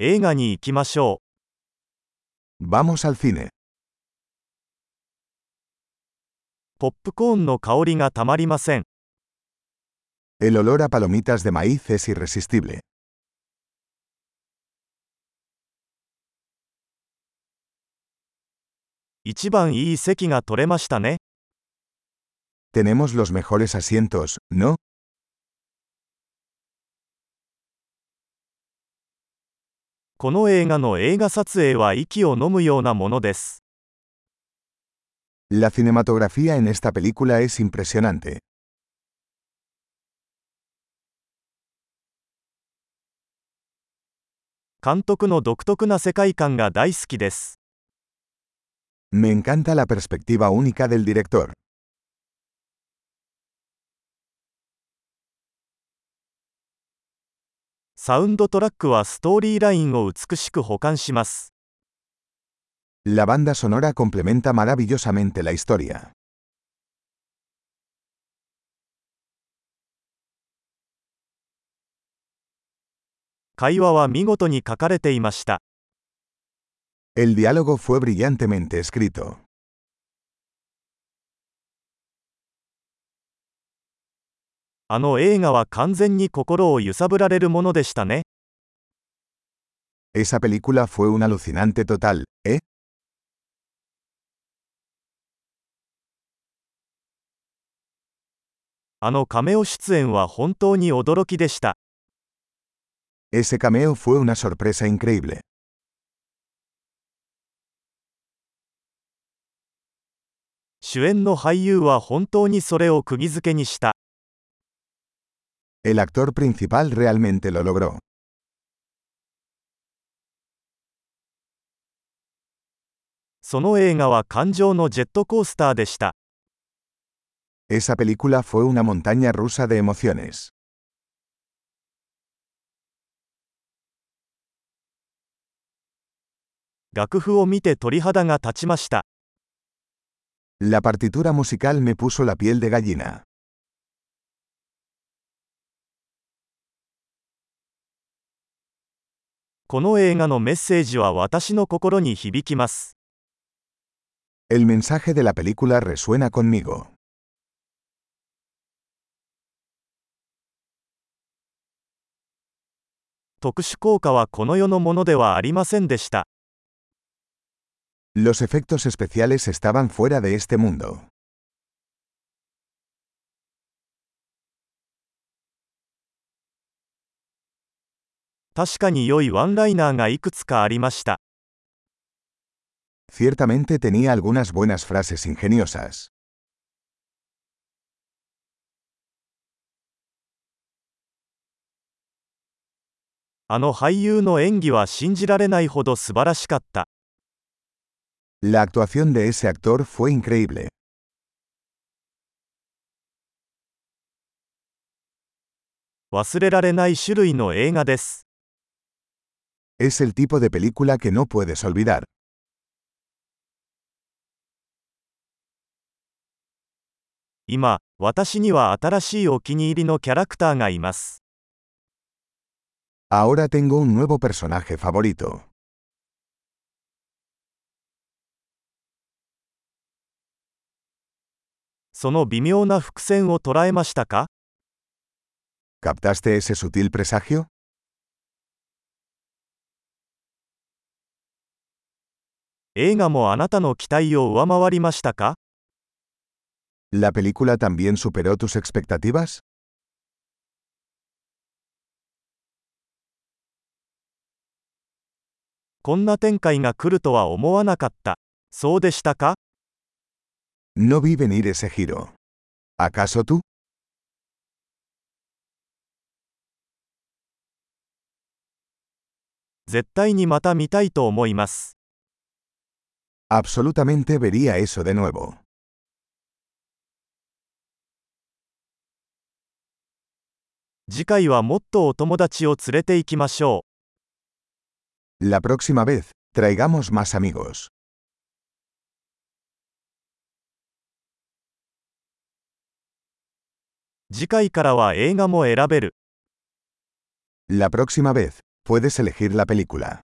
映画に行きましょ Vamos al cine. う。ポップコーンの香りがたまりません。El olor a palomitas de maíz es irresistible. 一番いい席が取れましたね。Tenemos los mejores asientos, ¿no? この映画の映画撮影は息を飲むようなものです。La cinematografía en esta película es impresionante. 監督の独特な世界観が大好きです。Me encanta la perspectiva única del director. サウンドトラックはストーリーラインを美しく保管します。La banda sonora complementa maravillosamente la historia. 会話は見事に書かれていました。El diálogo fue brillantemente escrito. あの映画は完全に心を揺さぶられるものでしたね。Esa película fue un alucinante total, ¿eh? あのカメオ出演は本当に驚きでした。Ese cameo fue una sorpresa increíble. 主演の俳優は本当にそれを釘付けにした。El actor principal realmente lo logró. Esa película fue una montaña rusa de emociones. La partitura musical me puso la piel de gallina. この映画のメッセージは私の心に響きます。El mensaje de la película resuena conmigo. 特殊効果はこの世のものではありませんでした。Los efectos especiales estaban fuera de este mundo. 確かに良いワンライナーがいくつかありました。Ciertamente tenía algunas buenas frases ingeniosas. あの俳優の演技は信じられないほど素晴らしかった。La actuación de ese actor fue increíble. 忘れられない種類の映画です。Es el tipo de película que no puedes olvidar. 今、私には新しいお気に入りのキャラクターがいます。Ahora tengo un nuevo personaje favorito. その微妙な伏線を捉えましたか ¿Captaste ese sutil presagio? 映画もあなたの期待を上回りましたか ¿La película también superó tus expectativas? こんな展開が来るとは思わなかった。そうでしたか No vi venir ese giro. ¿Acaso tú? 絶対にまた見たいと思います。Absolutamente vería eso de nuevo. La próxima vez, traigamos más amigos. La próxima vez, puedes elegir la película.